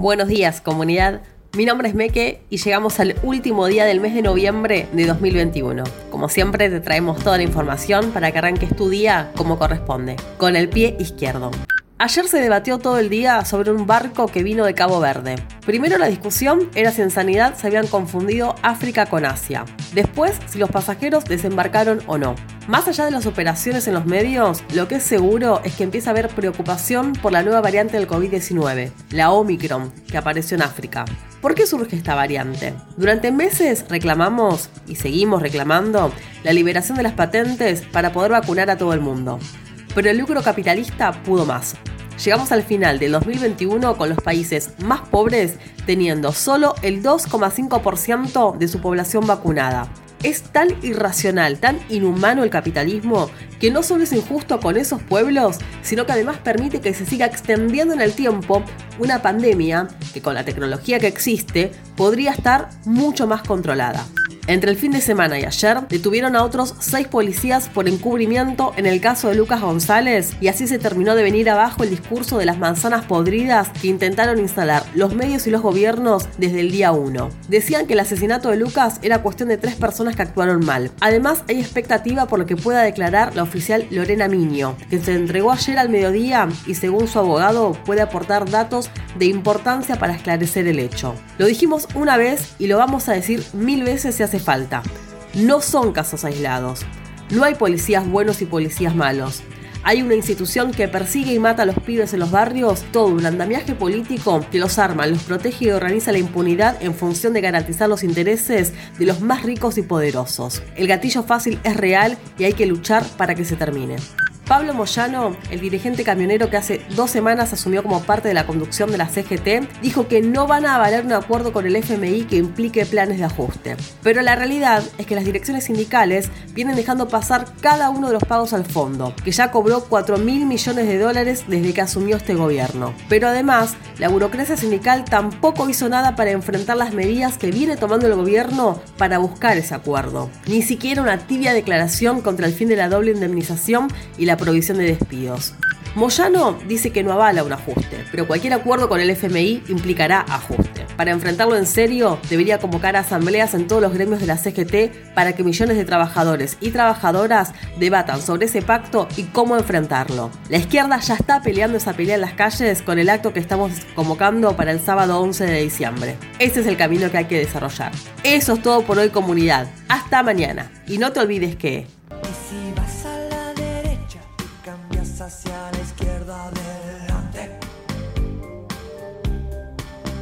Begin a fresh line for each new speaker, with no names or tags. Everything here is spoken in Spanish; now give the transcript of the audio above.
Buenos días, comunidad. Mi nombre es Meke y llegamos al último día del mes de noviembre de 2021. Como siempre, te traemos toda la información para que arranques tu día como corresponde, con el pie izquierdo. Ayer se debatió todo el día sobre un barco que vino de Cabo Verde. Primero la discusión era si en sanidad se habían confundido África con Asia. Después, si los pasajeros desembarcaron o no. Más allá de las operaciones en los medios, lo que es seguro es que empieza a haber preocupación por la nueva variante del COVID-19, la Omicron, que apareció en África. ¿Por qué surge esta variante? Durante meses reclamamos, y seguimos reclamando, la liberación de las patentes para poder vacunar a todo el mundo. Pero el lucro capitalista pudo más llegamos al final del 2021 con los países más pobres teniendo solo el 2,5% de su población vacunada. Es tan irracional, tan inhumano el capitalismo, que no solo es injusto con esos pueblos, sino que además permite que se siga extendiendo en el tiempo una pandemia que con la tecnología que existe podría estar mucho más controlada. Entre el fin de semana y ayer, detuvieron a otros seis policías por encubrimiento en el caso de Lucas González y así se terminó de venir abajo el discurso de las manzanas podridas que intentaron instalar los medios y los gobiernos desde el día 1. Decían que el asesinato de Lucas era cuestión de tres personas que actuaron mal. Además, hay expectativa por lo que pueda declarar la oficial Lorena Miño, que se entregó ayer al mediodía y según su abogado puede aportar datos de importancia para esclarecer el hecho. Lo dijimos una vez y lo vamos a decir mil veces si hace falta. No son casos aislados. No hay policías buenos y policías malos. Hay una institución que persigue y mata a los pibes en los barrios, todo un andamiaje político que los arma, los protege y organiza la impunidad en función de garantizar los intereses de los más ricos y poderosos. El gatillo fácil es real y hay que luchar para que se termine. Pablo Moyano, el dirigente camionero que hace dos semanas asumió como parte de la conducción de la CGT, dijo que no van a avalar un acuerdo con el FMI que implique planes de ajuste. Pero la realidad es que las direcciones sindicales vienen dejando pasar cada uno de los pagos al fondo, que ya cobró 4 mil millones de dólares desde que asumió este gobierno. Pero además, la burocracia sindical tampoco hizo nada para enfrentar las medidas que viene tomando el gobierno para buscar ese acuerdo. Ni siquiera una tibia declaración contra el fin de la doble indemnización y la provisión de despidos. Moyano dice que no avala un ajuste, pero cualquier acuerdo con el FMI implicará ajuste. Para enfrentarlo en serio, debería convocar asambleas en todos los gremios de la CGT para que millones de trabajadores y trabajadoras debatan sobre ese pacto y cómo enfrentarlo. La izquierda ya está peleando esa pelea en las calles con el acto que estamos convocando para el sábado 11 de diciembre. Ese es el camino que hay que desarrollar. Eso es todo por hoy comunidad. Hasta mañana. Y no te olvides que cambias hacia la izquierda del